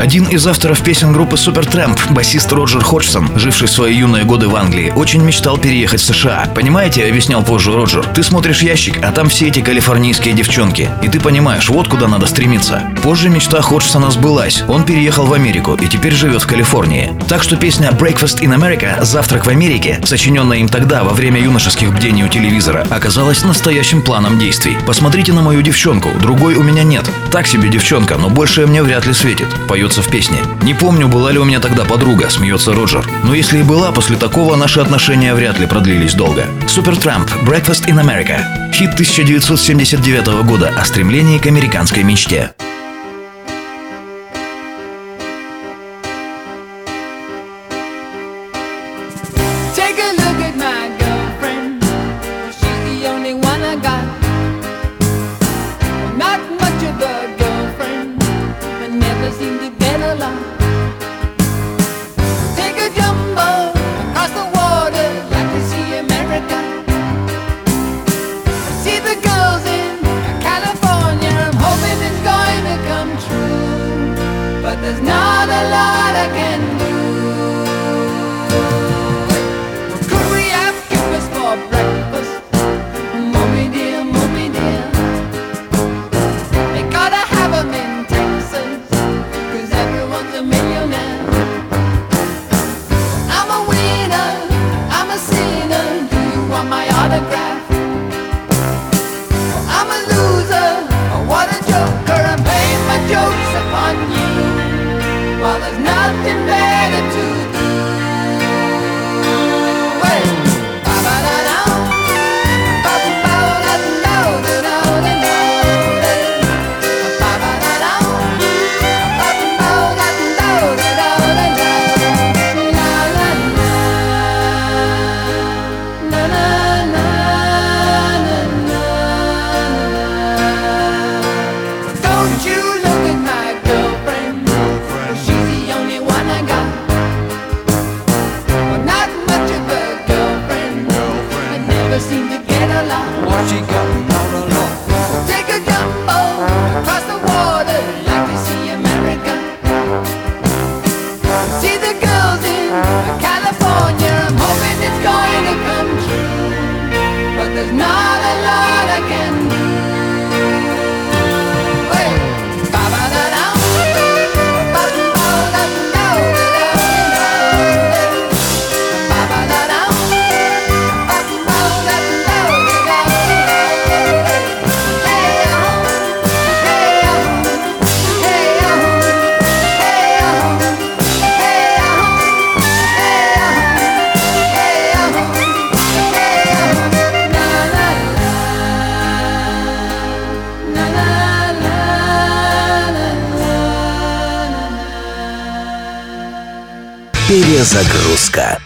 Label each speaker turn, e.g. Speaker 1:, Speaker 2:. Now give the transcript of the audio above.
Speaker 1: Один из авторов песен группы Supertramp, басист Роджер Ходжсон, живший свои юные годы в Англии, очень мечтал переехать в США. Понимаете, объяснял позже Роджер, ты смотришь ящик, а там все эти калифорнийские девчонки. И ты понимаешь, вот куда надо стремиться. Позже мечта Ходжсона сбылась. Он переехал в Америку и теперь живет в Калифорнии. Так что песня Breakfast in America «Завтрак в Америке», сочиненная им тогда во время юношеских бдений у телевизора, оказалась настоящим планом действий. Посмотрите на мою девчонку, другой у меня нет. Так себе девчонка, но больше мне вряд ли светит. Поет поется в песне. Не помню, была ли у меня тогда подруга, смеется Роджер. Но если и была, после такого наши отношения вряд ли продлились долго. Супертрамп, Breakfast in America. Хит 1979 года о стремлении к американской мечте.
Speaker 2: There's not a lot I can do. Could we have for breakfast? Mommy dear, mommy dear. They gotta in everyone's a millionaire. I'm a winner, I'm a sinner. Do you want my autograph? seem to get along. What she got?
Speaker 3: Перезагрузка.